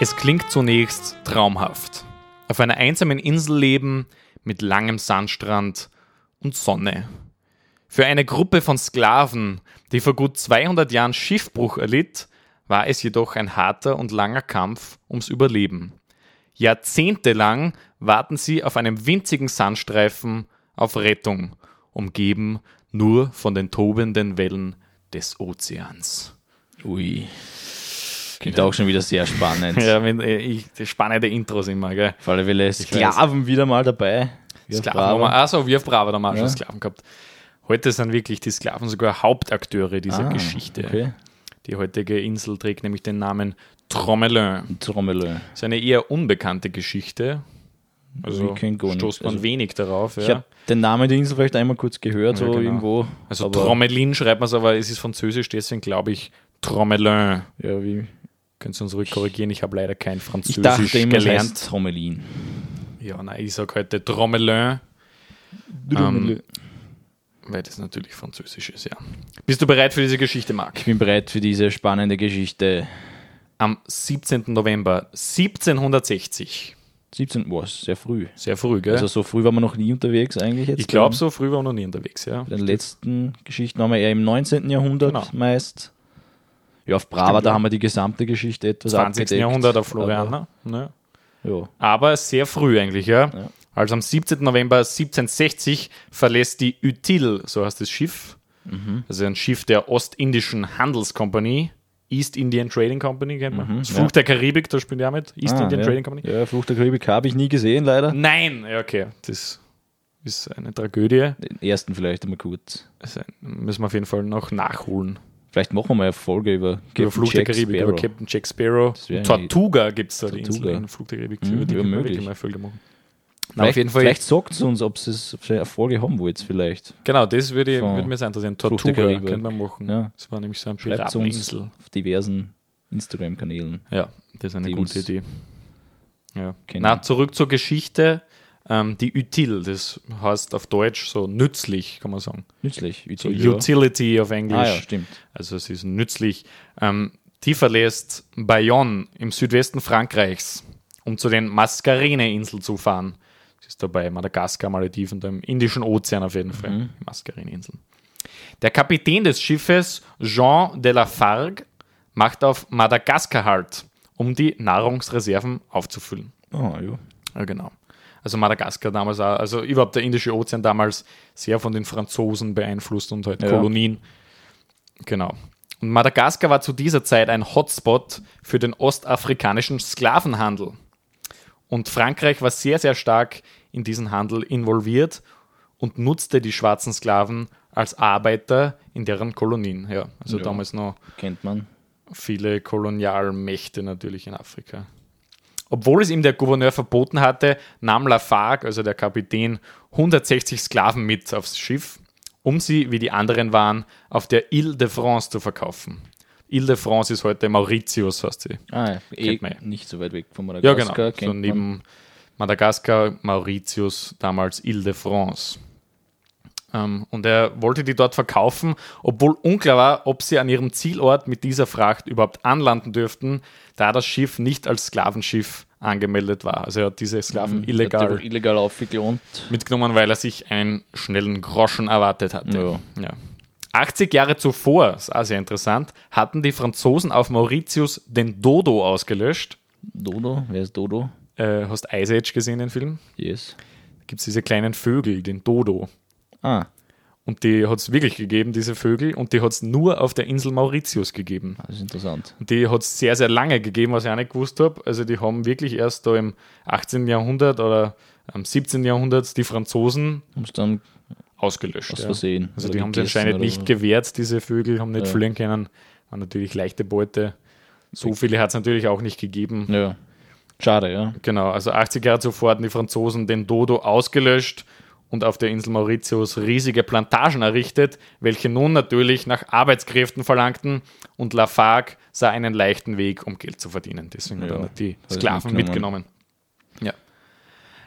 Es klingt zunächst traumhaft. Auf einer einsamen Insel leben mit langem Sandstrand und Sonne. Für eine Gruppe von Sklaven, die vor gut 200 Jahren Schiffbruch erlitt, war es jedoch ein harter und langer Kampf ums Überleben. Jahrzehntelang warten sie auf einem winzigen Sandstreifen auf Rettung, umgeben nur von den tobenden Wellen des Ozeans. Ui. Klingt auch schon wieder sehr spannend. Ja, wenn, äh, ich, die spannende Intros immer, gell? Vor allem Fälle Sklaven wieder mal dabei. Wie Sklaven haben wir, also wir auf Brava haben wir auch schon Sklaven gehabt. Heute sind wirklich die Sklaven sogar Hauptakteure dieser Ah, Geschichte. Okay. Die heutige Insel trägt nämlich den Namen Tromelin. Trommelö. Das ist eine eher unbekannte Geschichte. Also Ich stoßt man Also, wenig darauf. Ich Ja. habe den Namen der Insel vielleicht einmal kurz gehört, so genau. irgendwo. Also aber, Tromelin schreibt man es, aber es ist französisch, deswegen glaube ich Tromelin. Ja, wie, Könnt ihr uns ruhig korrigieren, ich habe leider kein ich Französisch dachte immer, gelernt. heißt Trommelin. Ja, nein, ich sage heute Tromelin. Ähm, weil das natürlich französisch ist, ja. Bist du bereit für diese Geschichte, Marc? Ich bin bereit für diese spannende Geschichte. Am 17. November 1760. 17 Uhr, sehr früh. Sehr früh, gell? Also so früh waren wir noch nie unterwegs eigentlich jetzt. ich glaube, so früh waren wir noch nie unterwegs, ja. Bei den letzten Geschichten waren wir eher im 19. Jahrhundert Genau. meist. Ja, auf Brava, da haben wir die gesamte Geschichte etwas 20. abgedeckt. Jahrhundert auf Floriana. Ne? Aber, ja. Aber sehr früh eigentlich, ja. Ja. Also am 17. November 1760 verlässt die Util, so heißt das Schiff, Mhm. also ein Schiff der Ostindischen Handelskompanie, East Indian Trading Company, kennt man. Das ja. Fluch der Karibik, da spielt ja mit, East Ah, Indian ja. Trading Company. Ja, Flucht der Karibik habe ich nie gesehen, leider. Nein, ja, okay, das ist eine Tragödie. Den ersten vielleicht einmal kurz. Ein- müssen wir auf jeden Fall noch nachholen. Vielleicht machen wir mal eine Folge über, Über Captain Fluch der Jack Karibik, Sparrow. über Captain Jack Sparrow. Tortuga gibt es da, die Tortuga. Insel in Fluch der Karibik. Mhm, über die können wir wirklich mal eine Folge machen. Na, Vielleicht, auf jeden Fall. vielleicht sagt es uns, ob es eine Folge haben wollt, vielleicht. Genau, das würde, würde mir sein, ein der Tortuga können wir machen. Ja. Das war nämlich so uns Pirateninsel. auf diversen Instagram-Kanälen. Ja, das ist eine Die gute Idee. Ja. Na, zurück zur Geschichte. Ähm, die Util, das heißt auf Deutsch so nützlich, kann man sagen. Nützlich. So Util, ja. Utility auf Englisch. Ah ja, stimmt. Also es ist nützlich. Ähm, die verlässt Bayonne im Südwesten Frankreichs, um zu den Mascarene-Inseln zu fahren. Das ist dabei Madagaskar, Malediven, im Indischen Ozean auf jeden Fall, die Mascarene-Inseln. Der Kapitän des Schiffes, Jean de la Fargue, macht auf Madagaskar halt, um die Nahrungsreserven aufzufüllen. Ah, ja. Ja, genau. Also Madagaskar damals auch, also überhaupt der Indische Ozean damals sehr von den Franzosen beeinflusst und halt Ja. Kolonien. Genau. Und Madagaskar war zu dieser Zeit ein Hotspot für den ostafrikanischen Sklavenhandel. Und Frankreich war sehr, sehr stark in diesen Handel involviert und nutzte die schwarzen Sklaven als Arbeiter in deren Kolonien. Ja, also Ja. damals noch Kennt man. viele Kolonialmächte natürlich in Afrika. Obwohl es ihm der Gouverneur verboten hatte, nahm Lafargue, also der Kapitän, 160 Sklaven mit aufs Schiff, um sie, wie die anderen waren, auf der Ile de France zu verkaufen. Ile de France ist heute Mauritius, heißt sie. Ah, ja. Eh, ja. nicht so weit weg von Ja, Madagaskar. genau. kennt So neben Madagaskar, Mauritius, damals Ile de France. Ähm, und er wollte die dort verkaufen, obwohl unklar war, ob sie an ihrem Zielort mit dieser Fracht überhaupt anlanden dürften, da das Schiff nicht als Sklavenschiff angemeldet war. Also er hat diese Sklaven Hat die illegal wohl illegal aufgeklont. mitgenommen, weil er sich einen schnellen Groschen erwartet hatte. Ja. Ja. 80 Jahre zuvor, ist auch sehr interessant, hatten die Franzosen auf Mauritius den Dodo ausgelöscht. Dodo? Wer ist Dodo? Äh, hast Ice Age gesehen, den Film? Yes. Da gibt es diese kleinen Vögel, den Dodo. Ah, Und die hat es wirklich gegeben, diese Vögel, und die hat es nur auf der Insel Mauritius gegeben. das ist interessant. Und die hat es sehr, sehr lange gegeben, was ich auch nicht gewusst habe. Also die haben wirklich erst da im 18. Jahrhundert oder am 17. Jahrhundert die Franzosen dann ausgelöscht. aus ja. Versehen. Also oder die haben sie gegessen anscheinend nicht gewehrt, diese Vögel, haben nicht Ja. fliegen können. War natürlich leichte Beute. So viele hat es natürlich auch nicht gegeben. Ja. Schade, ja. Genau, also 80 Jahre zuvor hatten die Franzosen den Dodo ausgelöscht und auf der Insel Mauritius riesige Plantagen errichtet, welche nun natürlich nach Arbeitskräften verlangten und Lafargue sah einen leichten Weg, um Geld zu verdienen. Deswegen hat Ja, er die hat er Sklaven mitgenommen. Ja.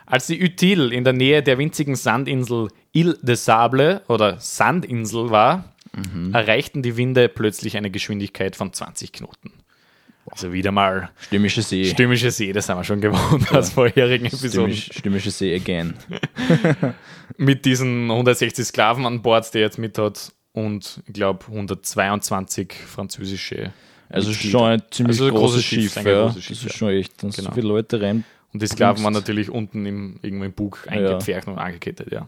Als die Util in der Nähe der winzigen Sandinsel Ile de Sable oder Sandinsel war, erreichten die Winde plötzlich eine Geschwindigkeit von 20 Knoten. Also wieder mal Stürmische See. stürmische See, das haben wir schon gewohnt aus vorherigen Episoden. Stürmisch, Stürmische See again. Mit diesen 160 Sklaven an Bord, die er jetzt mit hat und ich glaube 122 französische. Also Mitglieder. schon ein ziemlich Also ein großes, großes Schiff, Schiff. ja. großes Schiff, das ist ja. schon echt. Dann Genau. so viele Leute rein. Und die Sklaven waren natürlich unten im, irgendwo im Bug eingepfercht und angekettet, ja.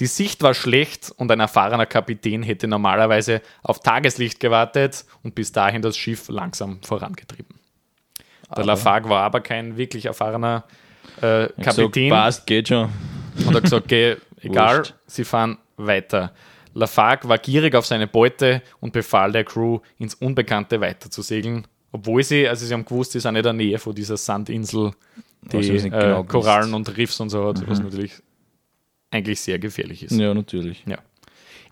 Die Sicht war schlecht und ein erfahrener Kapitän hätte normalerweise auf Tageslicht gewartet und bis dahin das Schiff langsam vorangetrieben. Der Lafargue war aber kein wirklich erfahrener äh, Kapitän passt, geht schon. und hat gesagt, okay, egal, Wurscht. sie fahren weiter. Lafargue war gierig auf seine Beute und befahl der Crew, ins Unbekannte weiter zu segeln, obwohl sie, also sie haben gewusst, sie sind in der Nähe von dieser Sandinsel, die äh, genau. Korallen und Riffs und so hat, was natürlich eigentlich sehr gefährlich ist. Ja, natürlich. Ja.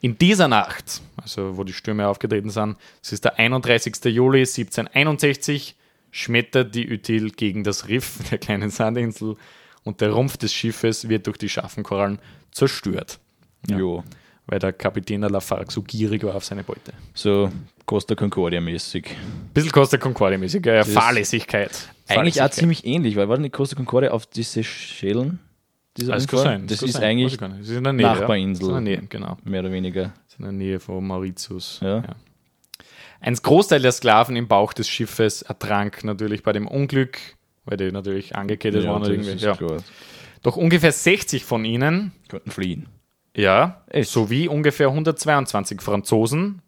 In dieser Nacht, also wo die Stürme aufgetreten sind, es ist der 31. Juli 1761, schmettert die Util gegen das Riff der kleinen Sandinsel und der Rumpf des Schiffes wird durch die scharfen Korallen zerstört, Ja. Jo. weil der Kapitän Lafargue so gierig war auf seine Beute. So Costa Concordia mäßig. Bisschen Costa Concordia mäßig, ja, ist Fahrlässigkeit. Eigentlich auch Fahrlässigkeit. ziemlich ähnlich, weil war nicht Costa Concordia auf die Seychellen? Dieser Das Unfall? sein. Das ist sein. eigentlich. Das ist in der Nähe. Nachbarinsel. Ja. In der Nähe, genau. mehr oder weniger. Das ist in der Nähe von Mauritius. Ja. Ein Großteil der Sklaven im Bauch des Schiffes ertrank natürlich bei dem Unglück, weil die natürlich angekettet waren. das Oder irgendwie. ist Ja. klar. Doch ungefähr 60 von ihnen, Könnten fliehen. ja, Echt? sowie ungefähr 122 Franzosen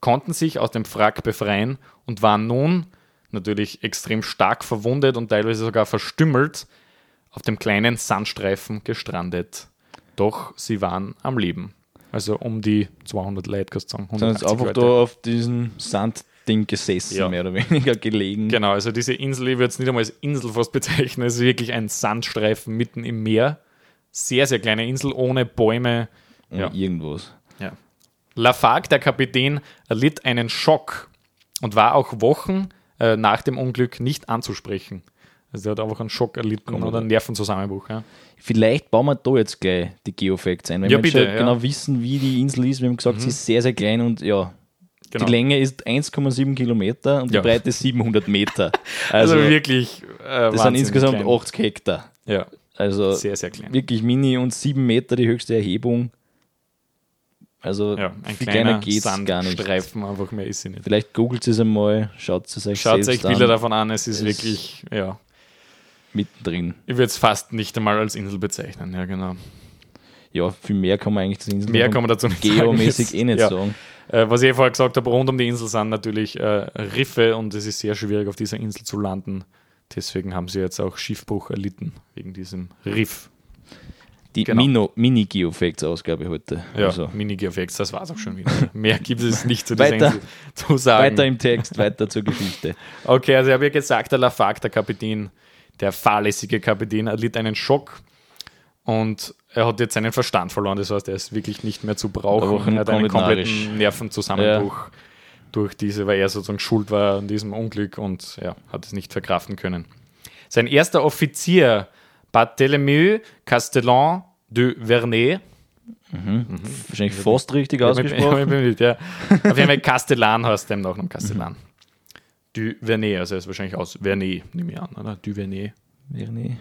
konnten sich aus dem Wrack befreien und waren nun natürlich extrem stark verwundet und teilweise sogar verstümmelt auf dem kleinen Sandstreifen gestrandet. Doch sie waren am Leben. Also um die 200 Leute, kannst du sagen. Sind jetzt 180 einfach Leute. da auf diesem Sandding gesessen, Ja. mehr oder weniger gelegen. Genau, also diese Insel, ich würde es nicht einmal als Insel fast bezeichnen, es ist wirklich ein Sandstreifen mitten im Meer. Sehr, sehr kleine Insel, ohne Bäume. Ja. Ja. Irgendwas. Ja. Lafargue, der Kapitän, erlitt einen Schock und war auch Wochen äh, nach dem Unglück nicht anzusprechen. Also er hat einfach einen Schock erlitten Komm, oder einen Nervenzusammenbruch. Ja. Vielleicht bauen wir da jetzt gleich die Geofacts ein. Wenn Ja, wir bitte, schon ja. Mhm. genau wissen, wie die Insel ist. Wir haben gesagt, sie ist sehr, sehr klein und ja, Genau. die Länge ist 1,7 Kilometer und Ja. die Breite 700 Meter. Also, Also, wirklich. Äh, das sind insgesamt klein. 80 Hektar. Ja, Also sehr, sehr klein. wirklich mini und 7 Meter die höchste Erhebung. Also Ja, ein viel kleiner kleiner geht's gar nicht. Sandstreifen, einfach mehr ist sie nicht. Vielleicht googelt es einmal, schaut es euch Schaut euch Bilder davon an, es ist Es- wirklich, ja. Mittendrin. Ich würde es fast nicht einmal als Insel bezeichnen, ja, genau. Ja, viel mehr kann man eigentlich zu Inseln Mehr kann man dazu nicht sagen. geomäßig Jetzt, eh nicht ja. sagen. Äh, was ich vorher gesagt habe, rund um die Insel sind natürlich äh, Riffe und es ist sehr schwierig, auf dieser Insel zu landen. Deswegen haben sie jetzt auch Schiffbruch erlitten, wegen diesem Riff. Die Genau. Mini-Geofacts-Ausgabe heute. Ja, Also, Mini-Geofacts, das war es auch schon wieder. Mehr gibt es nicht zu dieser Weiter. Insel zu sagen. weiter im Text, weiter zur Geschichte. Okay, also ich habe ja gesagt, der Lafargue, der Kapitän, der fahrlässige Kapitän, erlitt einen Schock und er hat jetzt seinen Verstand verloren. Das heißt, er ist wirklich nicht mehr zu brauchen. auch Er hat einen komplett kompletten Nervenzusammenbruch durch diese, weil er sozusagen schuld war an diesem Unglück und ja, hat es nicht verkraften können. Sein erster Offizier, Barthélemy Castellan de Vernet, Wahrscheinlich fast richtig ja, ausgesprochen. mit- ja. Auf jeden Fall Castellan heißt der Nachname Castellan. Du Vernet, also er ist wahrscheinlich aus Vernet, nehme ich an, oder? Du Vernet. Vernet.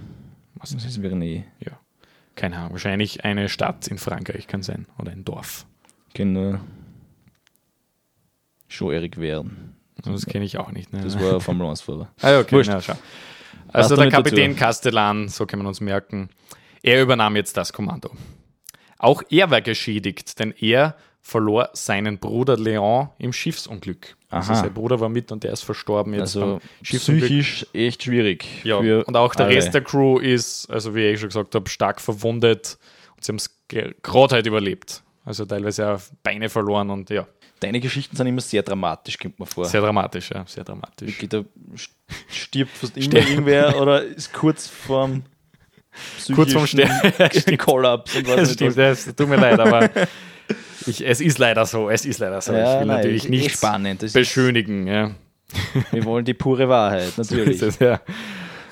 Was Das ist ist Vernet. Ja. Keine Ahnung, wahrscheinlich eine Stadt in Frankreich kann sein. Oder ein Dorf. Nur schon Erik Wern. Das kenne ich auch nicht. Ne? Das war Formel 1-Fahrer. ah, okay. Na. Also du der Kapitän dazu? Castellan, so kann man uns merken, er übernahm jetzt das Kommando. Auch er war geschädigt, denn er verlor seinen Bruder Leon im Schiffsunglück. Also Aha. sein Bruder war mit und der ist verstorben jetzt Also psychisch echt schwierig. Ja, und auch der alle. Rest der Crew ist, also wie ich schon gesagt habe, stark verwundet und sie haben es gerade halt überlebt. Also teilweise auch Beine verloren und ja, Deine Geschichten sind immer sehr dramatisch, kommt mir vor. sehr dramatisch, ja, sehr dramatisch. Wirklich, da st- stirbt fast immer irgendwer oder ist kurz vorm Kurz vorm Kollaps und was Das nicht stimmt, das tut mir leid, aber ich, es ist leider so, es ist leider so. ich Ja, will nein, natürlich nicht spannend. Beschönigen. Ja. wir wollen die pure Wahrheit, natürlich. Ist es, ja.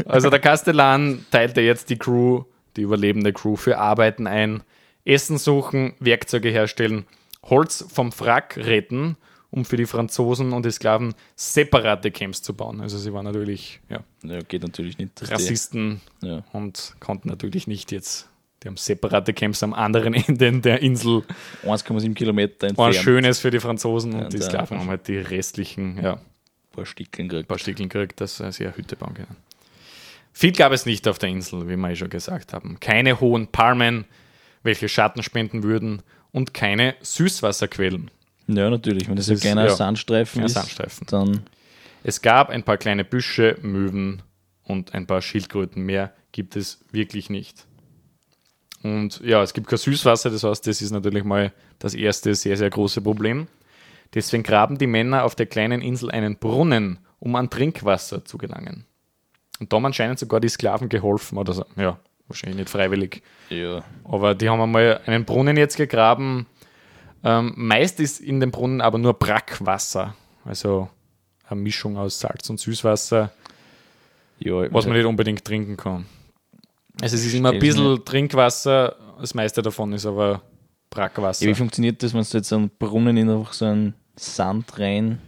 Also der Castellan teilte jetzt die Crew, die überlebende Crew, für Arbeiten ein. Essen suchen, Werkzeuge herstellen, Holz vom Wrack retten um für die Franzosen und die Sklaven separate Camps zu bauen. Also sie waren natürlich ja, Ja, geht natürlich nicht. Rassisten Ja. und konnten natürlich nicht jetzt, die haben separate Camps am anderen Ende der Insel. 1,7 Kilometer War entfernt. Schönes für die Franzosen und Ja, die Sklaven haben halt die restlichen, ja, Ein paar Stickeln gekriegt. paar Stickeln gekriegt, dass sie eine Hütte bauen können. Viel gab es nicht auf der Insel, wie wir eh schon gesagt haben. Keine hohen Palmen, welche Schatten spenden würden und keine Süßwasserquellen. Ja, natürlich. Wenn das, Das ein ist- kleiner ja, Sandstreifen Ein ist, Sandstreifen. dann Es gab ein paar kleine Büsche, Möwen und ein paar Schildkröten. Mehr gibt es wirklich nicht. Und ja, es gibt kein Süßwasser, das heißt, das ist natürlich mal das erste sehr, sehr große Problem. Deswegen graben die Männer auf der kleinen Insel einen Brunnen, um an Trinkwasser zu gelangen. Und da haben anscheinend sogar die Sklaven geholfen, oder so. Ja, wahrscheinlich nicht freiwillig. ja, Aber die haben einmal einen Brunnen jetzt gegraben. Ähm, meist ist in dem Brunnen aber nur Brackwasser. Also eine Mischung aus Salz und Süßwasser, ja, was man nicht unbedingt trinken kann. Also es ist immer ein bisschen Trinkwasser, das meiste davon ist aber Brackwasser. ja, wie funktioniert das, wenn du jetzt einen Brunnen in einfach so einen Sand rein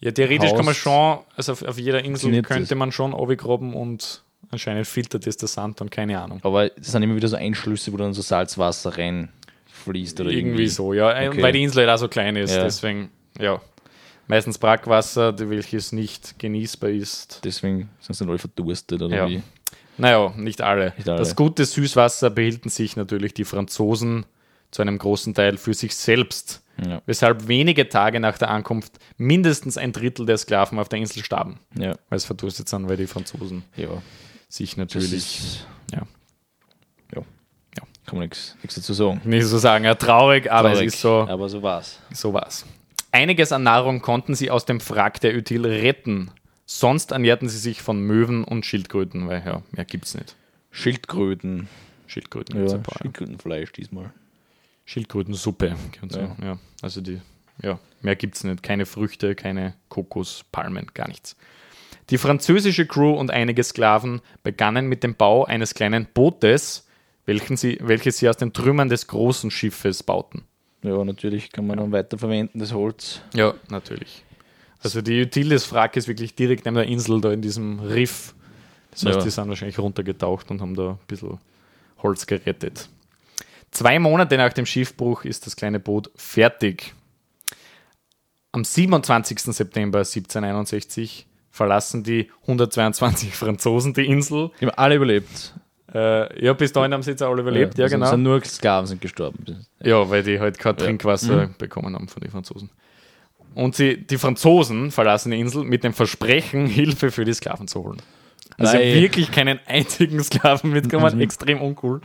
Ja, theoretisch kann man schon, also auf, auf jeder Insel könnte das? man schon runtergraben und anscheinend filtert das der Sand dann, keine Ahnung. Aber das sind immer wieder so Einschlüsse, wo dann so Salzwasser reinfließt oder irgendwie, irgendwie. so, ja, äh, Okay. weil die Insel halt auch so klein ist, Ja. deswegen, ja. Meistens Brackwasser, welches nicht genießbar ist. Deswegen sind sie dann alle verdurstet oder Ja. wie. Naja, nicht alle. Nicht alle. Das gute Süßwasser behielten sich natürlich die Franzosen zu einem großen Teil für sich selbst, Ja. weshalb wenige Tage nach der Ankunft mindestens ein Drittel der Sklaven auf der Insel starben, Ja, weil es verdurstet sind, weil die Franzosen ja. sich natürlich ist, ja, ja. Ja. Kann man nichts nichts dazu sagen. nicht so sagen, ja, traurig, aber Traurig, es ist so, Aber so war's. so war's. Einiges an Nahrung konnten sie aus dem Wrack der Util retten. Sonst ernährten sie sich von Möwen und Schildkröten, weil ja, mehr gibt's nicht. Schildkröten. Schildkröten Ja, ein paar. Schildkrötenfleisch diesmal. Schildkrötensuppe. So. Ja. ja. Also die, ja, mehr gibt's nicht. Keine Früchte, keine Kokos, Palmen, gar nichts. Die französische Crew und einige Sklaven begannen mit dem Bau eines kleinen Bootes, welchen sie, welches sie aus den Trümmern des großen Schiffes bauten. Ja, natürlich kann man dann weiterverwenden, das Holz. Ja, natürlich. Also die Util des Wrack ist wirklich direkt neben der Insel, da in diesem Riff. Das heißt, Ja. die sind wahrscheinlich runtergetaucht und haben da ein bisschen Holz gerettet. Zwei Monate nach dem Schiffbruch ist das kleine Boot fertig. Am 27. September 1761 verlassen die 122 Franzosen die Insel. Die haben alle überlebt. Äh, ja, bis dahin haben sie jetzt alle überlebt, ja, also genau. Sind nur Sklaven sind gestorben. Ja, weil die halt kein Trinkwasser bekommen haben von den Franzosen. Und sie, die Franzosen verlassen die Insel mit dem Versprechen, Hilfe für die Sklaven zu holen. Also Nein. wirklich keinen einzigen Sklaven mitgekommen, extrem uncool.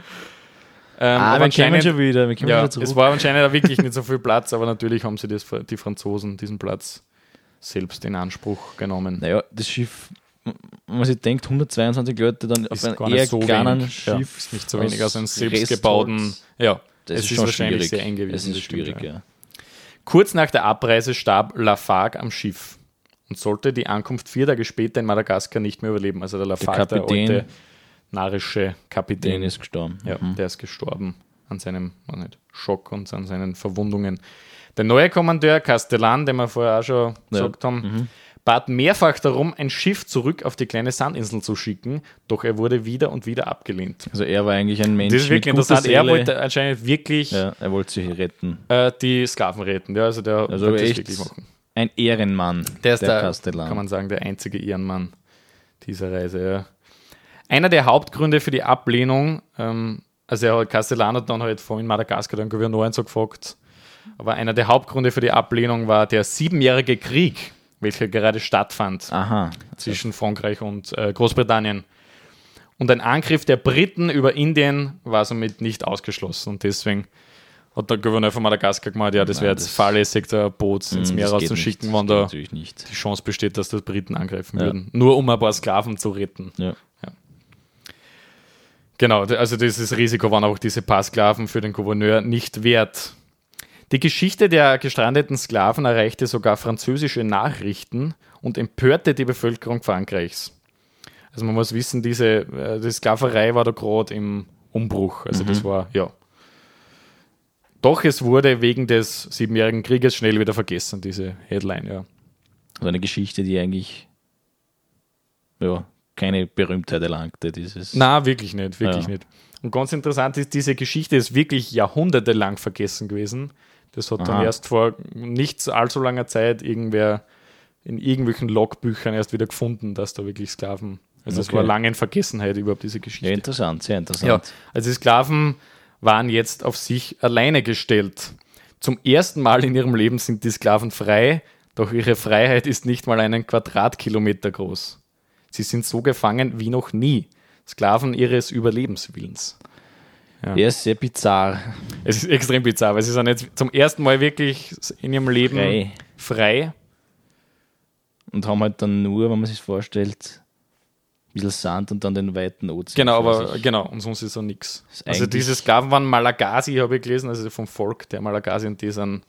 Ähm, Ah, aber wir kommen schon wieder. Wir kommen ja, wieder zurück. es war anscheinend wirklich nicht so viel Platz, aber natürlich haben sie das, die Franzosen diesen Platz selbst in Anspruch genommen. naja, das Schiff, wenn man sich denkt, 122 Leute dann auf Ist einem gar eher so kleinen wenig. Ja, Schiff. ist nicht so wenig aus einem aus selbstgebauten. Ja, Das es ist, ist, schon wahrscheinlich schwierig. sehr eng gewesen. Es ist schwierig, ja. Ja. Kurz nach der Abreise starb Lafargue am Schiff und sollte die Ankunft vier Tage später in Madagaskar nicht mehr überleben. Also der Lafargue, der, Kapitän- alte narische Kapitän, Den ist gestorben. ja, Mhm. der ist gestorben an seinem nicht, Schock und an seinen Verwundungen. Der neue Kommandeur Castellan, den wir vorher auch schon gesagt haben, Mhm. Bat mehrfach darum, ein Schiff zurück auf die kleine Sandinsel zu schicken, doch er wurde wieder und wieder abgelehnt. Also er war eigentlich ein Mensch Das ist wirklich interessant. Er wollte anscheinend wirklich ja, er wollte sie retten. äh, die Sklaven retten. Ja, also der Also wollte echt wirklich machen. ein Ehrenmann, Der ist der, Kastellan. kann man sagen, der einzige Ehrenmann dieser Reise. Ja. Einer der Hauptgründe für die Ablehnung, ähm, also er hat Castellan hat dann halt vorhin Madagaskar den Gouverneur so gefragt, aber einer der Hauptgründe für die Ablehnung war der siebenjährige Krieg, welcher gerade stattfand Aha. zwischen Frankreich und äh, Großbritannien. Und ein Angriff der Briten über Indien war somit nicht ausgeschlossen. Und deswegen hat der Gouverneur von Madagaskar gemeint, ja, das wäre jetzt fahrlässig, da Boot ins Mm, Meer rauszuschicken, wenn da natürlich nicht. die Chance besteht, dass das Briten angreifen Ja. würden. Nur um ein paar Sklaven zu retten. Ja. Genau, d- also dieses Risiko waren auch diese paar Sklaven für den Gouverneur nicht wert. Die Geschichte der gestrandeten Sklaven erreichte sogar französische Nachrichten und empörte die Bevölkerung Frankreichs. Also man muss wissen, diese äh, die Sklaverei war da gerade im Umbruch. Also das war, ja. Doch es wurde wegen des Siebenjährigen Krieges schnell wieder vergessen, diese Headline, ja. Also eine Geschichte, die eigentlich ja, keine Berühmtheit erlangte. Dieses Na, wirklich nicht, wirklich Ja. nicht. Und ganz interessant ist, diese Geschichte ist wirklich jahrhundertelang vergessen gewesen. Das hat dann Aha. erst vor nicht allzu langer Zeit irgendwer in irgendwelchen Logbüchern erst wieder gefunden, dass da wirklich Sklaven. Also es Okay. war lange in Vergessenheit überhaupt diese Geschichte. ja, interessant, sehr interessant. Ja, also die Sklaven waren jetzt auf sich alleine gestellt. Zum ersten Mal in ihrem Leben sind die Sklaven frei, doch ihre Freiheit ist nicht mal einen Quadratkilometer groß. Sie sind so gefangen wie noch nie. Sklaven ihres Überlebenswillens. Er ist sehr bizarr. Es ist extrem bizarr, weil sie sind jetzt zum ersten Mal wirklich in ihrem Leben Frei. frei. Und haben halt dann nur, wenn man sich vorstellt, ein bisschen Sand und dann den weiten Ozean. Genau, aber sich. genau, und sonst ist so nichts. Also diese Sklaven waren Malagasy, habe ich gelesen, also vom Volk der Malagasy und die sind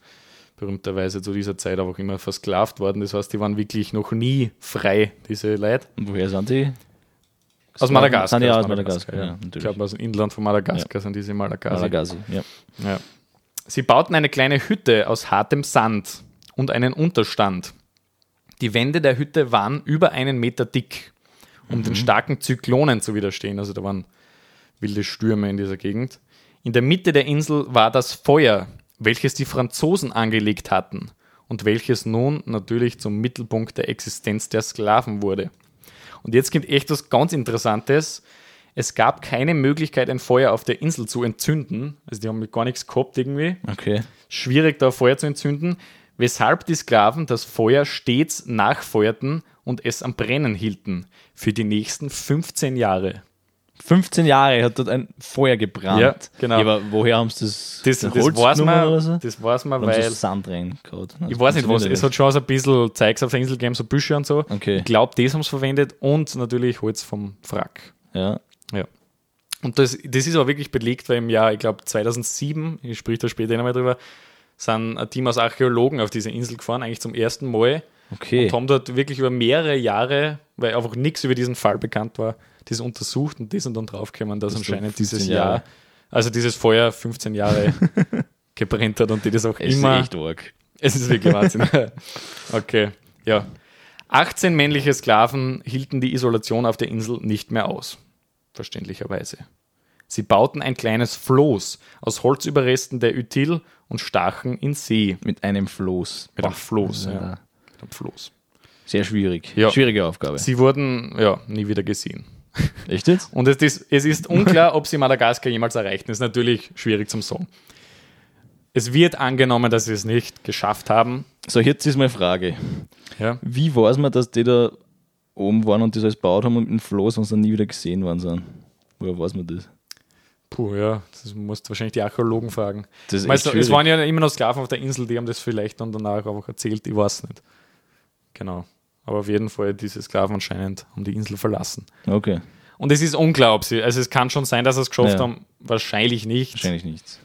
berühmterweise zu dieser Zeit auch immer versklavt worden. Das heißt, die waren wirklich noch nie frei, diese Leute. Und woher sind die? Aus Madagaskar. Sind die aus Madagaskar, ja, Ich natürlich. glaube, aus dem Inland von Madagaskar sind diese Malagasy. Malagasy, ja. Ja. Sie bauten eine kleine Hütte aus hartem Sand und einen Unterstand. Die Wände der Hütte waren über einen Meter dick, um den starken Zyklonen zu widerstehen. Also da waren wilde Stürme in dieser Gegend. In der Mitte der Insel war das Feuer, welches die Franzosen angelegt hatten und welches nun natürlich zum Mittelpunkt der Existenz der Sklaven wurde. Und jetzt kommt echt was ganz Interessantes. Es gab keine Möglichkeit, ein Feuer auf der Insel zu entzünden. Also die haben mit gar nichts gehabt irgendwie. Okay. Schwierig, da Feuer zu entzünden. Weshalb die Sklaven das Feuer stets nachfeuerten und es am Brennen hielten. Für die nächsten 15 Jahre. 15 Jahre hat dort ein Feuer gebrannt. Ja, genau. aber woher haben sie das? Das, das, weiß man, oder so? das weiß man, weil. Sand reingehauen? Ich weiß nicht was. Es hat schon so ein bisschen Zeugs auf der Insel gegeben, so Büsche und so. Okay. Ich glaube, das haben sie verwendet und natürlich Holz vom Wrack. Ja. Ja. Und das, das ist aber wirklich belegt, weil im Jahr, ich glaube 2007, ich sprich da später nochmal drüber, sind ein Team aus Archäologen auf diese Insel gefahren, eigentlich zum ersten Mal. Okay. Und haben dort wirklich über mehrere Jahre, weil einfach nichts über diesen Fall bekannt war, das untersucht und die sind dann draufgekommen, dass Das anscheinend 15 dieses Jahre. Jahr, also dieses Feuer 15 Jahre gebrennt hat und die das auch Es immer. ist echt arg. Es ist wirklich Wahnsinn. okay, ja. 18 männliche Sklaven hielten die Isolation auf der Insel nicht mehr aus. Verständlicherweise. Sie bauten ein kleines Floß aus Holzüberresten der Util und stachen in See. Mit einem Floß. Mit einem Floß, Ja. ja. Mit einem Floß. Sehr schwierig. Ja. Schwierige Aufgabe. Sie wurden ja nie wieder gesehen. Echt jetzt? Und es ist, es ist unklar, ob sie Madagaskar jemals erreichten. Das ist natürlich schwierig zum Sagen. Es wird angenommen, dass sie es nicht geschafft haben. So, jetzt ist meine Frage. Ja. Wie weiß man, dass die da oben waren und das alles gebaut haben und mit dem Floß und dann nie wieder gesehen worden sind? Woher weiß man das? Puh, ja, das musst du wahrscheinlich die Archäologen fragen. Das ist Weißt du, es waren ja immer noch Sklaven auf der Insel, die haben das vielleicht dann danach einfach erzählt, ich weiß nicht. Genau. Aber auf jeden Fall, diese Sklaven anscheinend haben die Insel verlassen. Okay, Und es ist unklar, ob sie, also es kann schon sein, dass sie es geschafft Ja. haben, wahrscheinlich nicht. wahrscheinlich nichts.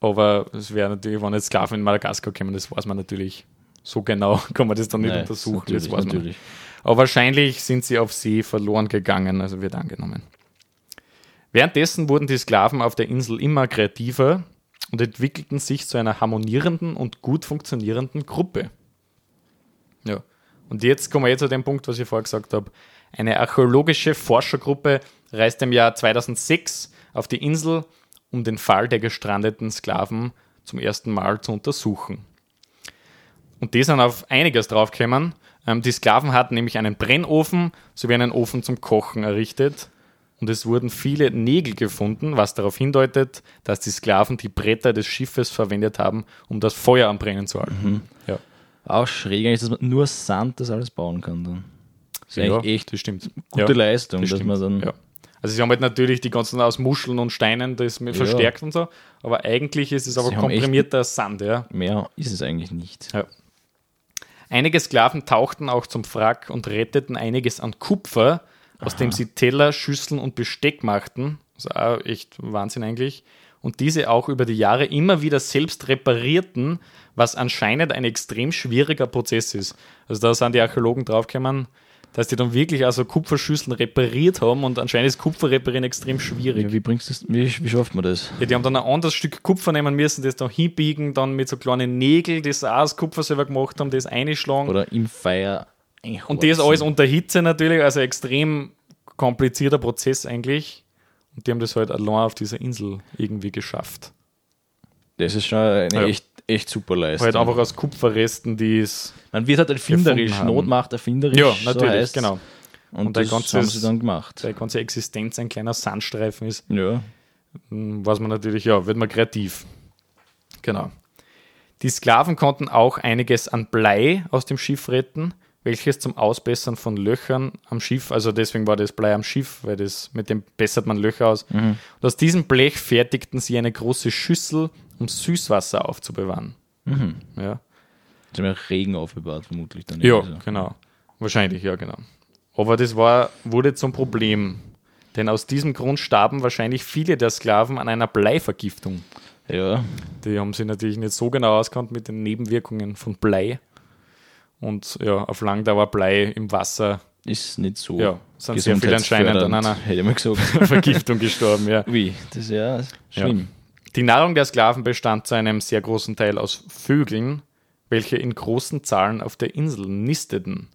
Aber es wäre natürlich, wenn jetzt Sklaven in Madagaskar kommen, das weiß man natürlich. So genau kann man das dann nicht Nein, untersuchen. Das weiß man. Aber wahrscheinlich sind sie auf See verloren gegangen, also wird angenommen. Währenddessen wurden die Sklaven auf der Insel immer kreativer und entwickelten sich zu einer harmonierenden und gut funktionierenden Gruppe. Ja. Und jetzt kommen wir jetzt zu dem Punkt, was ich vorher gesagt habe. Eine archäologische Forschergruppe reiste im Jahr 2006 auf die Insel, um den Fall der gestrandeten Sklaven zum ersten Mal zu untersuchen. Und die sind auf einiges draufgekommen. Ähm, die Sklaven hatten nämlich einen Brennofen sowie einen Ofen zum Kochen errichtet. Und es wurden viele Nägel gefunden, was darauf hindeutet, dass die Sklaven die Bretter des Schiffes verwendet haben, um das Feuer am Brennen zu halten. Ja. Auch schräg eigentlich, dass man nur Sand das alles bauen kann dann. Das ist ja, eigentlich echt das stimmt. gute ja, Leistung, das dass stimmt. man dann. ja. Also sie haben halt natürlich die ganzen aus Muscheln und Steinen das Ja. verstärkt und so, aber eigentlich ist es aber Sie komprimierter Sand, ja. Mehr ist es eigentlich nicht. Ja. Einige Sklaven tauchten auch zum Wrack und retteten einiges an Kupfer, aus dem sie Teller, Schüsseln und Besteck machten. Das ist auch echt Wahnsinn eigentlich. Und diese auch über die Jahre immer wieder selbst reparierten, was anscheinend ein extrem schwieriger Prozess ist. Also da sind die Archäologen draufgekommen, dass die dann wirklich also Kupferschüsseln repariert haben und anscheinend ist Kupfer reparieren extrem schwierig. Ja, wie bringst du das, wie, wie schafft man das? Ja, die haben dann ein anderes Stück Kupfer nehmen müssen, das dann hinbiegen, dann mit so kleinen Nägeln, das auch aus Kupfer selber gemacht haben, das einschlagen. Oder im Feuer Und das alles unter Hitze natürlich, also extrem komplizierter Prozess eigentlich. Und die haben das halt allein auf dieser Insel irgendwie geschafft. Das ist schon eine Ja. echt, echt super Leistung. Halt einfach aus Kupferresten, die es. Man wird halt erfinderisch. Not macht erfinderisch. Ja, so natürlich, heißt's. genau. Und, Und das ganzes- haben sie dann gemacht. Seine ganze Existenz ein kleiner Sandstreifen ist. Ja. was man natürlich, ja, wird man kreativ. Genau. Die Sklaven konnten auch einiges an Blei aus dem Schiff retten, welches zum Ausbessern von Löchern am Schiff, also deswegen war das Blei am Schiff, weil das mit dem bessert man Löcher aus. Und aus diesem Blech fertigten sie eine große Schüssel, um Süßwasser aufzubewahren. Ja. Sie haben ja Regen aufgebaut, vermutlich dann. Ja, irgendwie so. genau. Wahrscheinlich, ja, genau. Aber das war, wurde zum Problem. Denn aus diesem Grund starben wahrscheinlich viele der Sklaven an einer Bleivergiftung. Ja, Die haben sich natürlich nicht so genau auskannt mit den Nebenwirkungen von Blei. Und ja, auf Langdauer Blei im Wasser ist nicht so. Ja, sind sehr viele anscheinend an einer-. Vergiftung gestorben, ja. Wie? Das ist ja schlimm. Die Nahrung der Sklaven bestand zu einem sehr großen Teil aus Vögeln, welche in großen Zahlen auf der Insel nisteten.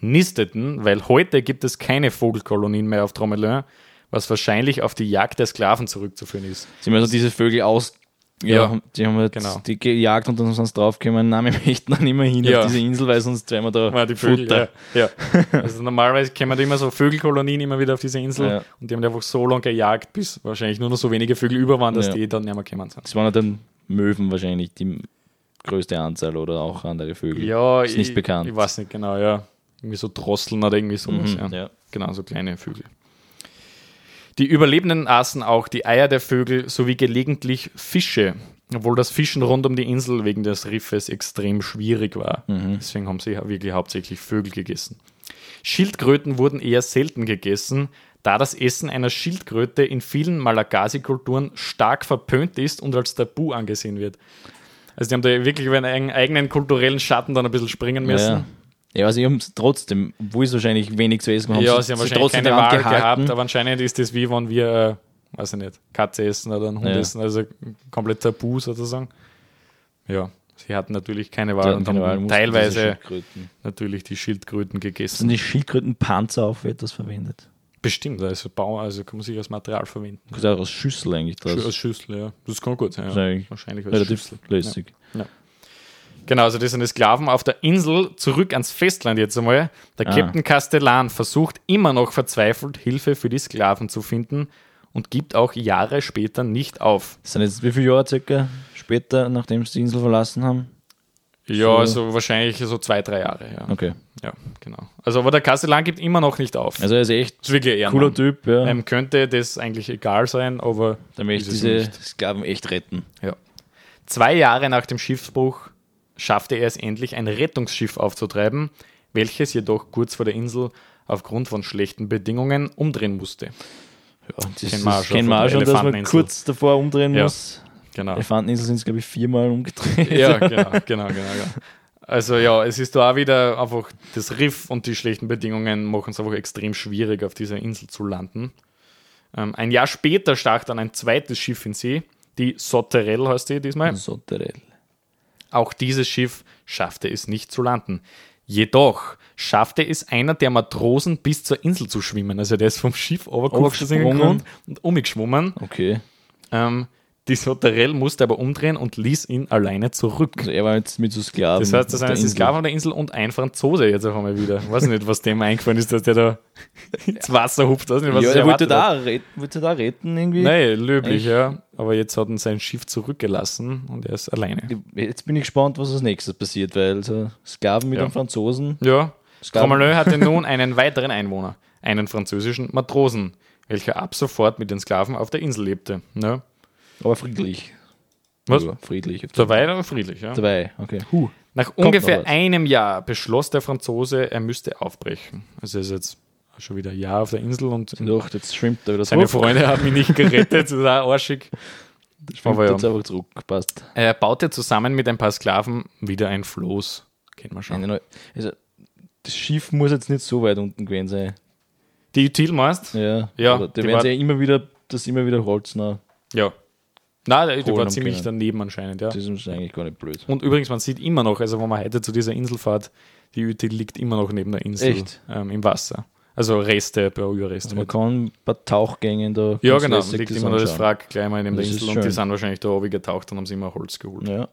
Nisteten, weil heute gibt es keine Vogelkolonien mehr auf Tromelin, was wahrscheinlich auf die Jagd der Sklaven zurückzuführen ist. Sie haben also diese Vögel aus. Ja, Ja, die haben halt genau. die gejagt und dann sind sie draufgekommen, nein, wir möchten dann immer hin Ja. auf diese Insel, weil sonst wären wir da Ja, die Vögel, Futter. ja. ja. Also normalerweise kommen da immer so Vögelkolonien immer wieder auf diese Insel und die haben die einfach so lange gejagt, bis wahrscheinlich nur noch so wenige Vögel über waren, dass die dann nicht mehr gekommen sind. Das waren dann Möwen wahrscheinlich die größte Anzahl oder auch andere Vögel. Ja, ist nicht ich, bekannt. Ich weiß nicht genau, ja. Irgendwie so Drosseln oder irgendwie sowas. Mhm, ja. Genau, so kleine Vögel. Die Überlebenden aßen auch die Eier der Vögel sowie gelegentlich Fische, obwohl das Fischen rund um die Insel wegen des Riffes extrem schwierig war. Mhm. Deswegen haben sie wirklich hauptsächlich Vögel gegessen. Schildkröten wurden eher selten gegessen, da das Essen einer Schildkröte in vielen Malagasy-Kulturen stark verpönt ist und als Tabu angesehen wird. Also die haben da wirklich über einen eigenen kulturellen Schatten dann ein bisschen springen müssen. Ja, ja also sie haben es trotzdem, obwohl es wahrscheinlich wenig zu essen haben, Ja, sie, haben wahrscheinlich trotzdem keine Wahl gehabt, aber anscheinend ist das wie wenn wir, äh, weiß ich nicht, Katze essen oder einen Hund Ja. essen, also komplett tabu sozusagen. Ja, sie hatten natürlich keine Wahl hatten und Wahl, haben diese teilweise natürlich die Schildkröten Sind gegessen. die Schildkrötenpanzer auch für etwas verwendet? Bestimmt, also Bau, also kann man sich als Material verwenden. Das ist auch aus Schüssel eigentlich draus. Als Schüssel, ja. Das kann gut sein. Ja. Wahrscheinlich als Relativ Schüssel. lässig. Genau, also das sind die Sklaven auf der Insel, zurück ans Festland jetzt einmal. Der Ah. Captain Castellan versucht immer noch verzweifelt Hilfe für die Sklaven zu finden und gibt auch Jahre später nicht auf. Das sind jetzt wie viele Jahre circa später, nachdem sie die Insel verlassen haben? Ja, So. also wahrscheinlich so zwei, drei Jahre, ja. Okay. Ja, genau. Also aber der Castellan gibt immer noch nicht auf. Also er ist echt ist wirklich cooler Typ, ja. Ähm, könnte das eigentlich egal sein, aber der möchte diese. Sklaven echt retten. Ja. Zwei Jahre nach dem Schiffsbruch schaffte er es endlich, ein Rettungsschiff aufzutreiben, welches jedoch kurz vor der Insel aufgrund von schlechten Bedingungen umdrehen musste. Ja, das Kennen wir schon wir schon, dass man kurz davor umdrehen Ja. muss. Genau. Elefanteninsel sind es, glaube ich, viermal umgedreht. Ja, genau, genau, genau, genau. Also ja, es ist da auch wieder einfach das Riff und die schlechten Bedingungen machen es einfach extrem schwierig, auf dieser Insel zu landen. Ähm, ein Jahr später stach dann ein zweites Schiff in See, die Sotterell heißt die diesmal. Sotterell. Auch dieses Schiff schaffte es nicht zu landen. Jedoch schaffte es einer der Matrosen bis zur Insel zu schwimmen. Also der ist vom Schiff Runtergesprungen. und umgeschwommen. Okay. Ähm, die Sotterell musste aber umdrehen und ließ ihn alleine zurück. Also er war jetzt mit so Sklaven. Das heißt, das sind Insel. Sklaven auf der Insel und ein Franzose jetzt auf einmal wieder. Ich weiß nicht, was dem eingefallen ist, dass der da ins Wasser hupft. Weiß nicht, was Ja, er wollte da, retten, wollte da retten irgendwie. Nein, löblich, Echt? ja. Aber jetzt hat er sein Schiff zurückgelassen und er ist alleine. Jetzt bin ich gespannt, was als nächstes passiert, weil so Sklaven mit Ja. einem Franzosen. Ja, Tromelin hatte nun einen weiteren Einwohner, einen französischen Matrosen, welcher ab sofort mit den Sklaven auf der Insel lebte. Ja. Aber friedlich. Was? Ja, friedlich. Dabei aber friedlich, ja. Dabei, okay. Huh. Nach noch ungefähr einem Jahr beschloss der Franzose, er müsste aufbrechen. Also er ist jetzt schon wieder ein Jahr auf der Insel und Doch, jetzt schwimmt er wieder seine zurück. Freunde haben ihn nicht gerettet, das ist auch arschig. Schwimmt Aber ja. jetzt einfach zurück. Passt. Er baute zusammen mit ein paar Sklaven wieder ein Floß. Kennen wir schon. Neue, also, das Schiff muss jetzt nicht so weit unten gewesen sein. Die Util meinst? Ja. Ja, da die werden ja immer wieder, das immer wieder Holz nach. Ja. Nein, die Holen war ziemlich können. daneben anscheinend, ja. Das ist eigentlich gar nicht blöd. Und übrigens, man sieht immer noch, also wenn man heute zu dieser Insel fährt, die Util liegt immer noch neben der Insel Echt? Ähm, im Wasser. Also Reste, Berührreste. Man kann ein paar Tauchgängen da. ja, genau, liegt das immer noch das. Wrack gleich mal neben der Das Insel und die sind wahrscheinlich da oben getaucht und haben sie immer Holz geholt. Ja.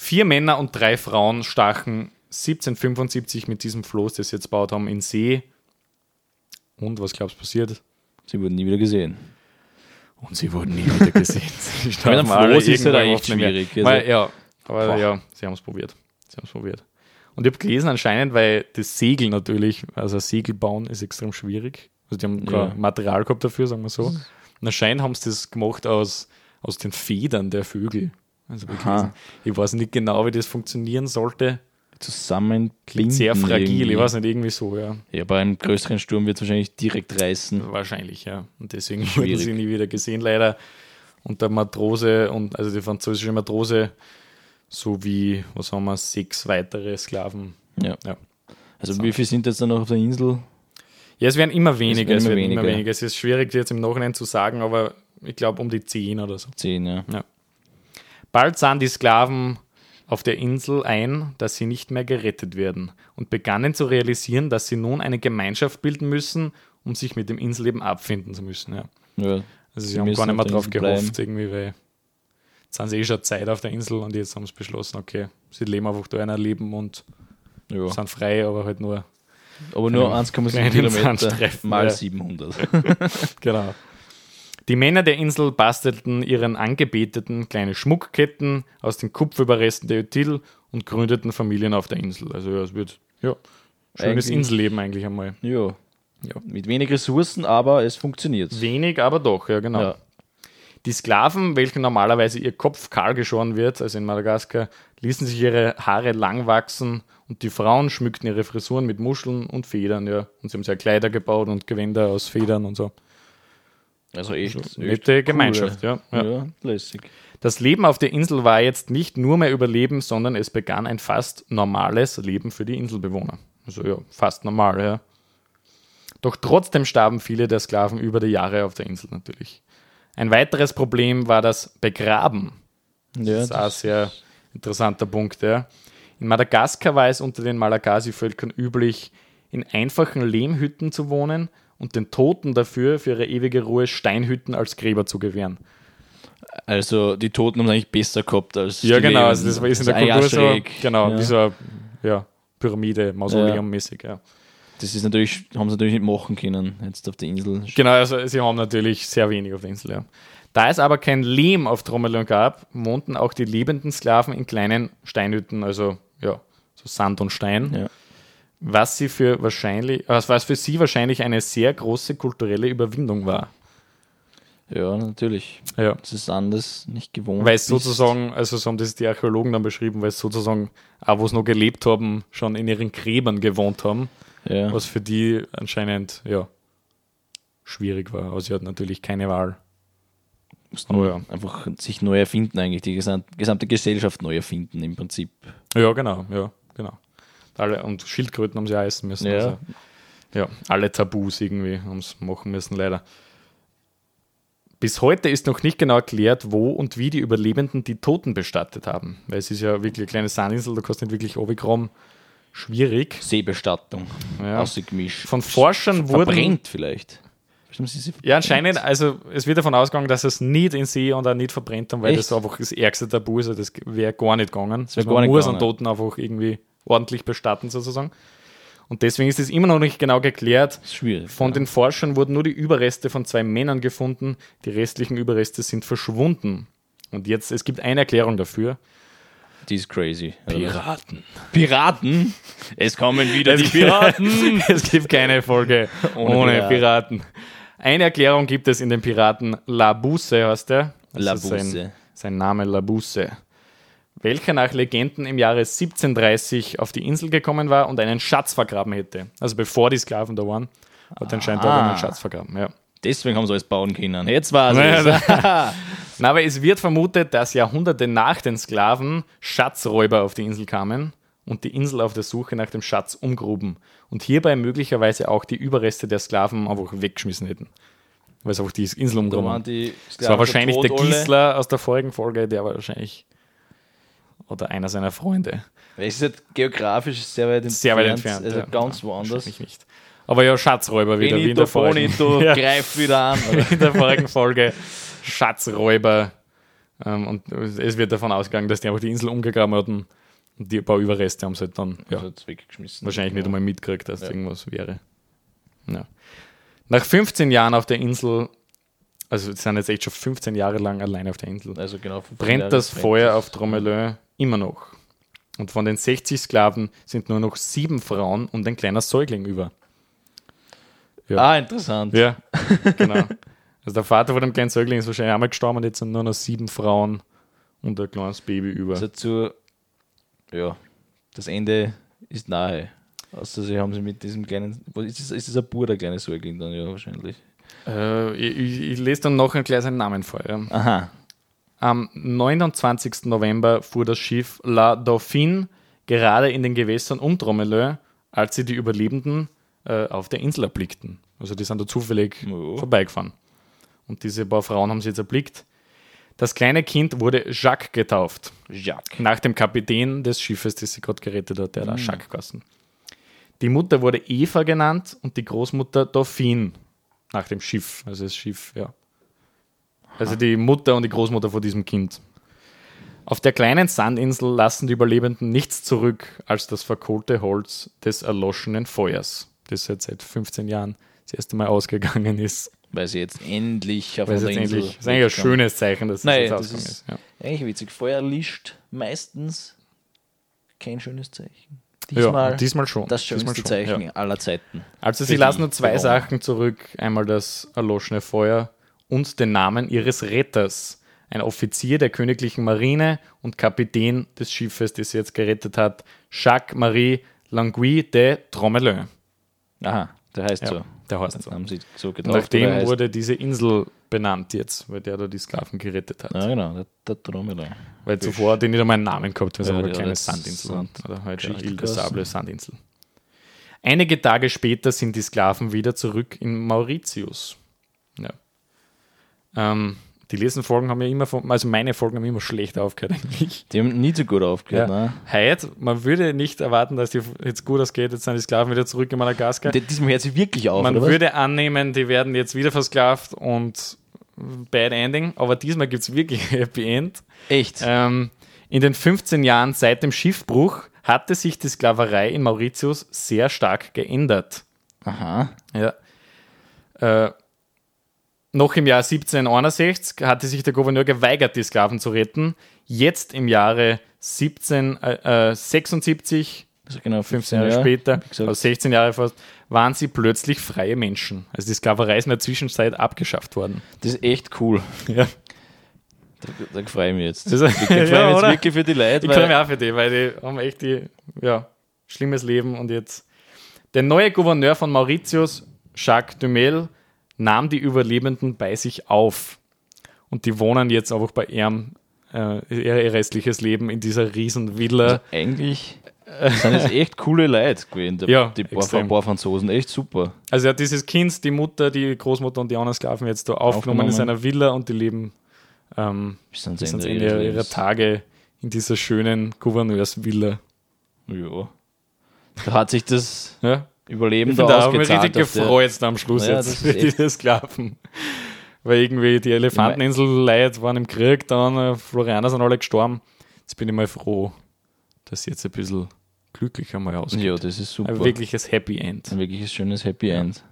Vier Männer und drei Frauen stachen 1775 mit diesem Floß, das sie jetzt gebaut haben, in See. Und was glaubst du passiert? Sie wurden nie wieder gesehen. Und sie wurden nie wieder gesehen. Starben alle Floß ist ja da echt schwierig. Also, Weil, ja, aber Boah. ja, sie haben es probiert. Sie haben es probiert. Und ich habe gelesen, anscheinend, weil das Segel natürlich, also Segel bauen ist extrem schwierig. Also die haben Ja. kein Material gehabt dafür, sagen wir so. Und anscheinend haben sie das gemacht aus, aus den Federn der Vögel. Also ich, ich weiß nicht genau, wie das funktionieren sollte. Zusammen Klingt sehr fragil, irgendwie. ich weiß nicht, irgendwie so, ja. Ja, bei einem größeren Sturm wird es wahrscheinlich direkt reißen. Wahrscheinlich, ja. Und deswegen wurden Schwierig. sie nie wieder gesehen, leider. Und der Matrose und also die französische Matrose sowie, was haben wir, sechs weitere Sklaven. Ja. Ja. Also So. wie viele sind jetzt da noch auf der Insel? Ja, es werden immer weniger. werden Es immer werden immer weniger. weniger. Es ist schwierig jetzt im Nachhinein zu sagen, aber ich glaube um die zehn oder so. Zehn, ja. Bald sahen die Sklaven auf der Insel ein, dass sie nicht mehr gerettet werden und begannen zu realisieren, dass sie nun eine Gemeinschaft bilden müssen, um sich mit dem Inseleben abfinden zu müssen. Ja. ja. Also sie, Sie haben gar nicht mehr drauf gehofft, irgendwie, weil jetzt sind sie eh schon Zeit auf der Insel und jetzt haben sie beschlossen, okay, sie leben einfach da ein Leben und ja. sind frei, aber halt nur, Aber nur Kleinen- 1,7 kleinen Kilometer mal ja. 700. genau. Die Männer der Insel bastelten ihren Angebeteten kleine Schmuckketten aus den Kupferüberresten der Util und gründeten Familien auf der Insel. Also ja, es wird, ja, schönes Eigentlich- Inselleben eigentlich einmal. ja. Ja. Mit wenig Ressourcen, aber es funktioniert. Wenig, aber doch, ja genau. Ja. Die Sklaven, welchen normalerweise ihr Kopf kahl geschoren wird, also in Madagaskar, ließen sich ihre Haare lang wachsen und die Frauen schmückten ihre Frisuren mit Muscheln und Federn, ja. Und sie haben sich ja Kleider gebaut und Gewänder aus Federn und so. Also echt, echt Nette cool, Gemeinschaft, ja. Ja. ja. ja, lässig. Das Leben auf der Insel war jetzt nicht nur mehr Überleben, sondern es begann ein fast normales Leben für die Inselbewohner. Also ja, fast normal, ja. Doch trotzdem starben viele der Sklaven über die Jahre auf der Insel natürlich. Ein weiteres Problem war das Begraben. Ja, Das ist auch ein sehr interessanter Punkt. Ja. In Madagaskar war es unter den Malagasy-Völkern üblich, in einfachen Lehmhütten zu wohnen und den Toten dafür für ihre ewige Ruhe Steinhütten als Gräber zu gewähren. also die Toten haben eigentlich besser gehabt als Ja, die genau. Also das war ist in der Kultur so, genau, ja. wie so eine ja, Pyramide, Mausoleum-mäßig. Ja. Das ist natürlich, haben sie natürlich nicht machen können, jetzt auf der Insel. Genau, also sie haben natürlich sehr wenig auf der Insel. Ja. Da es aber kein Lehm auf Trommelon gab, wohnten auch die lebenden Sklaven in kleinen Steinhütten, also ja, so Sand und Stein. Ja. Was sie für wahrscheinlich, was für sie wahrscheinlich eine sehr große kulturelle Überwindung war. Ja, natürlich. Ja. Das ist anders, nicht gewohnt. Weil es sozusagen, also so haben das die Archäologen dann beschrieben, weil es sozusagen, auch wo es noch gelebt haben, schon in ihren Gräbern gewohnt haben. Ja. was für die anscheinend ja schwierig war. Aber sie hat natürlich keine Wahl. Mussten Oh ja. einfach sich neu erfinden, eigentlich. Die gesam- gesamte Gesellschaft neu erfinden, im Prinzip. Ja, genau, ja, genau. Alle, und Schildkröten haben sie auch essen müssen. Ja. Also, ja, alle Tabus irgendwie haben es machen müssen, leider. Bis heute ist noch nicht genau erklärt, wo und wie die Überlebenden die Toten bestattet haben. Weil es ist ja wirklich eine kleine Sandinsel, da kannst du nicht wirklich runterkommen. Schwierig. Seebestattung. Ja. Ausgemischt. Von Forschern wurden. Verbrennt vielleicht. Ja, anscheinend, also es wird davon ausgegangen, dass es nicht in See und auch nicht verbrennt haben, weil Echt? das einfach das ärgste Tabu ist. Also das wäre gar nicht gegangen. Das wär man gar nicht muss gegangen. einen Toten einfach irgendwie ordentlich bestatten, sozusagen. Und deswegen ist es immer noch nicht genau geklärt. schwierig. Von ja. den Forschern wurden nur die Überreste von zwei Männern gefunden. Die restlichen Überreste sind verschwunden. Und jetzt, es gibt eine Erklärung dafür. Die ist crazy. Piraten. Piraten? Es kommen wieder Es die Piraten. es gibt keine Folge ohne, Ohne Piraten. Eine Erklärung gibt es in den Piraten Labuse, heißt der. Das ist Sein, Labuse. sein Name Labuse. Welcher nach Legenden im Jahre 1730 auf die Insel gekommen war und einen Schatz vergraben hätte. Also bevor die Sklaven da waren, hat anscheinend da Ah. einen Schatz vergraben. Ja. Deswegen haben sie alles bauen können. Jetzt war es. Na, aber es wird vermutet, dass Jahrhunderte nach den Sklaven Schatzräuber auf die Insel kamen und die Insel auf der Suche nach dem Schatz umgruben und hierbei möglicherweise auch die Überreste der Sklaven einfach weggeschmissen hätten. Weil sie einfach die Insel Da umgruben die Das war wahrscheinlich der. Gisler aus der vorigen Folge, der war wahrscheinlich. Oder einer seiner Freunde. Es ist halt geografisch sehr weit entfernt. Sehr weit entfernt. Also ja. ganz Ja, woanders. nicht. Aber ja, Schatzräuber wieder, wie in der vorigen. Bonito Ja. greift wieder an. Oder? in der vorigen Folge Schatzräuber. Ähm, und es wird davon ausgegangen, dass die einfach die Insel umgegraben hatten. Und die paar Überreste haben sie halt dann ja, Ja. Hat weggeschmissen. wahrscheinlich nicht einmal mitgekriegt, dass irgendwas wäre. Nach 15 Jahren auf der Insel, also sie sind jetzt echt schon 15 Jahre lang allein auf der Insel, Also genau. 15 brennt Jahre das brennt Feuer auf Tromelin immer noch. Und von den 60 Sklaven sind nur noch sieben Frauen und ein kleiner Säugling über. Ah, interessant. Ja, genau. Also der Vater von dem kleinen Säugling ist wahrscheinlich einmal gestorben und jetzt sind nur noch sieben Frauen und ein kleines Baby über. Also zu, ja, das Ende ist nahe. Außer sie haben sie mit diesem kleinen, ist das, ist das ein Bur, der kleine Säugling dann, ja, wahrscheinlich. Äh, ich, ich, lese dann noch gleich seinen Namen vor. Ja. Aha. Am 29. November fuhr das Schiff La Dauphine gerade in den Gewässern um Tromelin, als sie die Überlebenden äh, auf der Insel erblickten. Also die sind da zufällig Ja. vorbeigefahren. Und diese paar Frauen haben sie jetzt erblickt. Das kleine Kind wurde Jacques getauft. Jacques. Nach dem Kapitän des Schiffes, das sie gerade gerettet hat, der da Jacques geheißen. Die Mutter wurde Eva genannt und die Großmutter Dauphine. Nach dem Schiff. Also das Schiff, ja. Also die Mutter und die Großmutter von diesem Kind. Auf der kleinen Sandinsel lassen die Überlebenden nichts zurück als das verkohlte Holz des erloschenen Feuers, das jetzt seit 15 Jahren das erste Mal ausgegangen ist. Weil sie jetzt endlich auf Weil der Insel endlich, das ist eigentlich ein schönes Zeichen, dass es Nein, jetzt das ausgegangen ist- ist. Ja. Eigentlich witzig. Feuer lischt meistens kein schönes Zeichen. Ja, Diesmal diesmal schon. das Diesmal schönste schon, Zeichen ja. aller Zeiten. Also sie lassen nur zwei. Sachen zurück. Einmal das erloschene Feuer und den Namen ihres Retters. Ein Offizier der königlichen Marine und Kapitän des Schiffes, das sie jetzt gerettet hat, Jacques-Marie Langui de Tromelin. Aha, der heißt Ja, so. Der heißt so. Haben sie so getauft. nach dem wurde diese Insel benannt jetzt, weil der da die Sklaven gerettet hat. Ja, genau, der, der Trommler. Weil zuvor hat die nicht einmal einen Namen gehabt, weil es Ja, eine kleine Sandinsel Sand-. Oder halt ja, Geschichte Ile de geheißen. Sable Sandinsel. Einige Tage später sind die Sklaven wieder zurück in Mauritius. Ja. Ähm, die letzten Folgen haben ja immer, von, also meine Folgen haben immer schlecht aufgehört eigentlich. Die haben nie so gut aufgehört, Ja. ne? Heute, man würde nicht erwarten, dass die jetzt gut ausgeht, jetzt sind die Sklaven wieder zurück in Madagaskar. Die- Diesmal hört sie wirklich auf, Man würde annehmen, die werden jetzt wieder versklavt und Bad Ending, aber diesmal gibt es wirklich ein Happy End. Echt? Ähm, in den 15 Jahren seit dem Schiffbruch hatte sich die Sklaverei in Mauritius sehr stark geändert. Aha. Ja. Äh, noch im Jahr 1761 hatte sich der Gouverneur geweigert, die Sklaven zu retten. Jetzt im Jahre 1776, Also genau 15 Jahre später, wie gesagt. also 16 Jahre fast, waren sie plötzlich freie Menschen. Also die Sklaverei ist in der Zwischenzeit abgeschafft worden. Das ist echt cool. Ja. Da, da freue ich mich jetzt. Das- Ich freue mich Ja, jetzt wirklich für die Leute, Ich freue mich auch für die, weil die haben echt die, ja, schlimmes Leben und jetzt. Der neue Gouverneur von Mauritius, Jacques Dumel, nahm die Überlebenden bei sich auf. Und die wohnen jetzt einfach bei ihrem äh, ihr restliches Leben in dieser riesen Villa. eigentlich sind es echt coole Leute gewesen, die, Ja, die paar, paar Franzosen. Echt super. Also er hat dieses Kind, die Mutter, die Großmutter und die anderen Sklaven jetzt da aufgenommen, in Aufgenommen. seiner Villa und die leben ähm, Bis ans Ende Ende ihrer, Lebens. Tage in dieser schönen Gouverneursvilla. Ja. Da hat sich das Ja? Überleben Ich da da habe ich mich ausgezahlt. richtig gefreut am Schluss Ja, jetzt für diese Sklaven. Weil irgendwie die Elefanteninsel-Leute waren im Krieg, dann äh, Florianer sind alle gestorben. Jetzt bin ich mal froh, dass jetzt ein bisschen glücklicher mal ausgeht. Ja, das ist super. Ein wirkliches Happy End. Ein wirkliches schönes Happy End.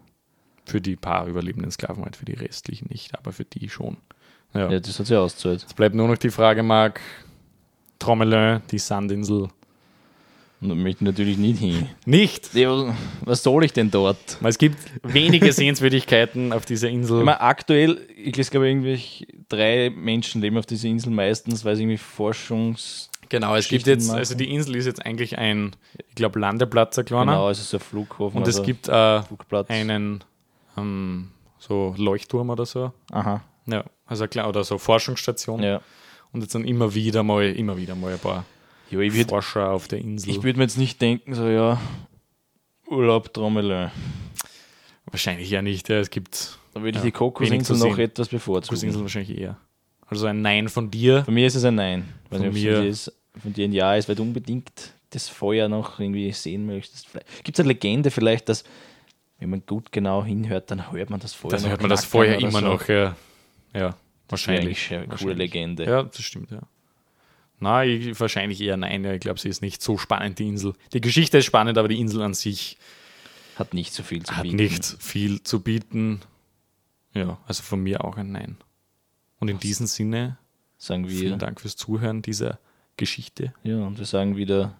Für die paar überlebenden Sklaven halt, für die restlichen nicht, aber für die schon. Ja. Ja, das hat sich ausgezahlt. Jetzt bleibt nur noch die Frage, Marc, Tromelin, die Sandinsel. Möchte ich natürlich nicht hin. Nicht! Ja, was soll ich denn dort? Es gibt wenige Sehenswürdigkeiten auf dieser Insel. Ich meine, aktuell, ich glaube, irgendwie drei Menschen leben auf dieser Insel meistens, weil sie irgendwie Forschungs... Genau, es gibt jetzt, machen. also die Insel ist jetzt eigentlich ein, ich glaube, Landeplatz, ein kleiner. Genau, also so ein Flughafen. Und es gibt äh, einen ähm, so Leuchtturm oder so. Aha, Ja, also kleiner, oder so Forschungsstation. ja. Und jetzt sind immer wieder mal, immer wieder mal ein paar Ja, ich würde Forscher auf der Insel. ich würd mir jetzt nicht denken, so ja, Urlaub Trommelin. Wahrscheinlich ja nicht. Ja. Es gibt Da würde ich Ja, die Kokosinsel noch etwas bevorzugen. Kursinsel wahrscheinlich eher. Also ein Nein von dir. Von mir ist es ein Nein. Von mir- von dir ist, von dir ein Ja ist, weil du unbedingt das Feuer noch irgendwie sehen möchtest. Gibt es eine Legende vielleicht, dass, wenn man gut genau hinhört, dann hört man das Feuer Dann noch hört man das Feuer immer so. noch. Ja, ja wahrscheinlich. eine coole Wahrscheinlich. Legende. Ja, das stimmt, ja. Nein, ich, wahrscheinlich eher nein. Ja, ich glaube, sie ist nicht so spannend, die Insel. Die Geschichte ist spannend, aber die Insel an sich Hat nicht so viel zu hat bieten. nicht viel zu bieten. Ja, also von mir auch ein Nein. Und in diesem Sinne, Sagen wir. vielen Dank fürs Zuhören dieser Geschichte. Ja, und wir sagen wieder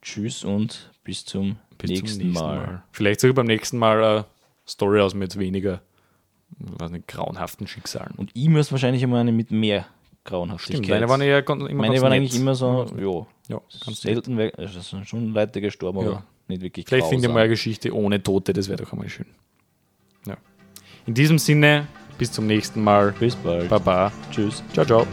Tschüss und bis zum, Bis nächsten, zum nächsten Mal. Mal. Vielleicht sogar beim nächsten Mal eine Story aus mit weniger weiß nicht, grauenhaften Schicksalen. Und ich muss wahrscheinlich immer eine mit mehr Grauenhaftigkeit. Stimmt, deine waren ja immer Meine waren eigentlich immer so, ja, Ja, selten weg. Also es sind schon Leute gestorben, aber Ja. nicht wirklich Vielleicht finde ich grausam. mal eine Geschichte ohne Tote, das wäre doch einmal schön. Ja. In diesem Sinne, bis zum nächsten Mal. Bis bald. Baba. Tschüss. Ciao, ciao.